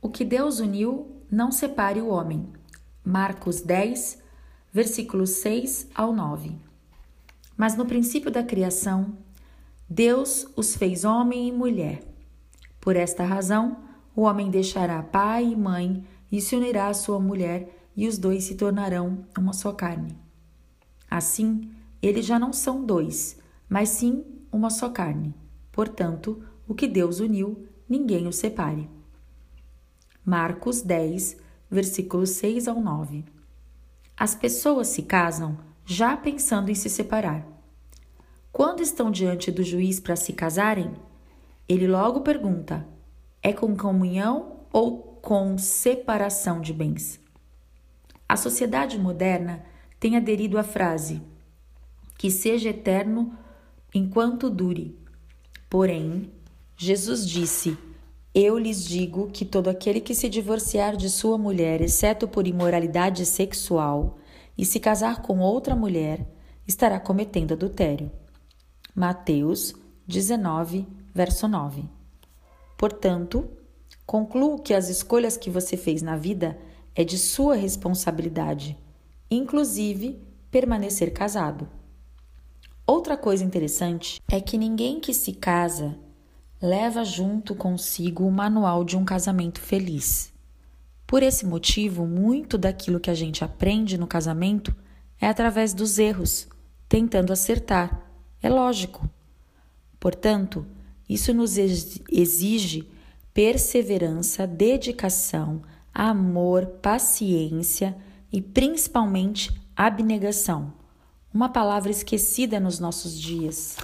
O que Deus uniu, não separe o homem. Marcos 10, versículos 6 ao 9. Mas no princípio da criação, Deus os fez homem e mulher. Por esta razão, o homem deixará pai e mãe e se unirá à sua mulher, e os dois se tornarão uma só carne. Assim, eles já não são dois, mas sim uma só carne. Portanto, o que Deus uniu, ninguém o separe. Marcos 10, versículos 6 ao 9. As pessoas se casam já pensando em se separar. Quando estão diante do juiz para se casarem, ele logo pergunta: é com comunhão ou com separação de bens? A sociedade moderna tem aderido à frase: que seja eterno enquanto dure. Porém, Jesus disse: eu lhes digo que todo aquele que se divorciar de sua mulher, exceto por imoralidade sexual, e se casar com outra mulher, estará cometendo adultério. Mateus 19, verso 9. Portanto, concluo que as escolhas que você fez na vida é de sua responsabilidade, inclusive permanecer casado. Outra coisa interessante é que ninguém que se casa leva junto consigo o manual de um casamento feliz. Por esse motivo, muito daquilo que a gente aprende no casamento é através dos erros, tentando acertar. É lógico. Portanto, isso nos exige perseverança, dedicação, amor, paciência e principalmente abnegação. Uma palavra esquecida nos nossos dias.